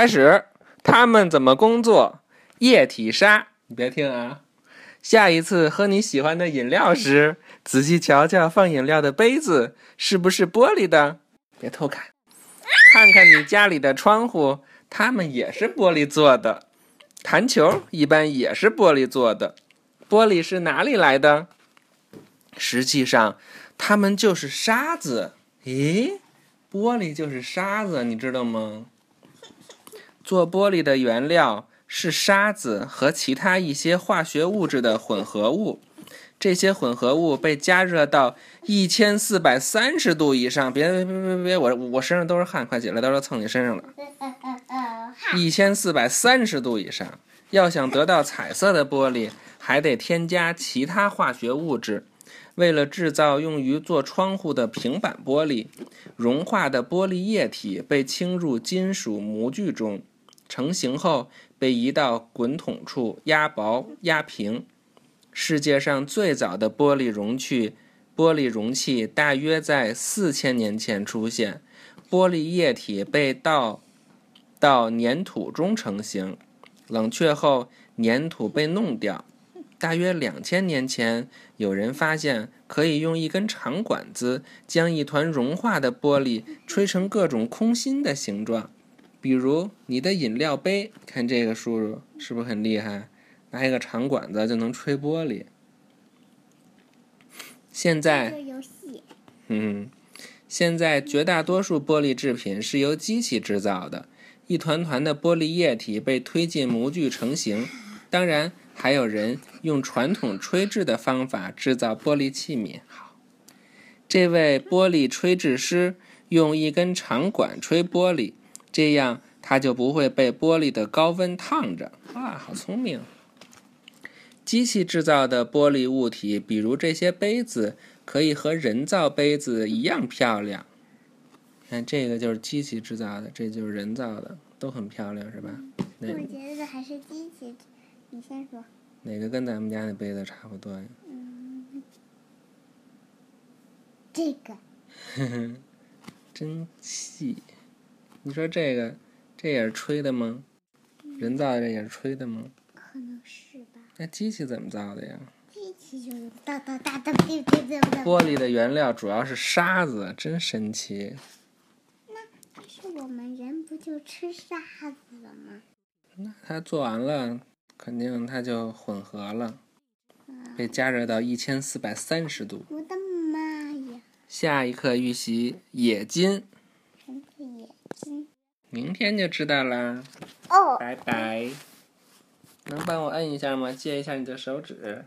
开始，他们怎么工作？液体沙，你别听啊。下一次喝你喜欢的饮料时，仔细瞧瞧放饮料的杯子是不是玻璃的，别偷看。看看你家里的窗户，它们也是玻璃做的。弹球一般也是玻璃做的。玻璃是哪里来的？实际上，它们就是沙子。咦，玻璃就是沙子，你知道吗？做玻璃的原料是沙子和其他一些化学物质的混合物。这些混合物被加热到一千四百三十度以上。别别别别别！我我身上都是汗，快起来，到时候蹭你身上了。一千四百三十度以上，要想得到彩色的玻璃，还得添加其他化学物质。为了制造用于做窗户的平板玻璃，融化的玻璃液体被倾入金属模具中，成型后被移到滚筒处压薄压平。世界上最早的玻璃容器，玻璃容器大约在四千年前出现。玻璃液体被倒到粘土中成型，冷却后粘土被弄掉。大约两千年前，有人发现可以用一根长管子将一团融化的玻璃吹成各种空心的形状，比如你的饮料杯。看这个叔叔是不是很厉害？拿一个长管子就能吹玻璃。现在，嗯，现在绝大多数玻璃制品是由机器制造的，一团团的玻璃液体被推进模具成型。当然，还有人用传统吹制的方法制造玻璃器皿。好，这位玻璃吹制师用一根长管吹玻璃，这样它就不会被玻璃的高温烫着。哇，好聪明！机器制造的玻璃物体，比如这些杯子，可以和人造杯子一样漂亮。看，这个就是机器制造的，这就是人造的，都很漂亮，是吧？我觉得还是机器。你先说。哪个跟咱们家那杯子差不多呀？嗯，这个。呵呵，真细。你说这个，这也是吹的吗？人造的也是吹的吗？可能是吧。那机器怎么造的呀？机器就是哒哒哒哒。玻璃的原料主要是沙子，真神奇。那但是我们人不就吃沙子吗？那它做完了，肯定它就混合了，被加热到一千四百三十度。我的妈呀！下一课预习冶金。明天就知道啦。哦。拜拜。能帮我摁一下吗？借一下你的手指。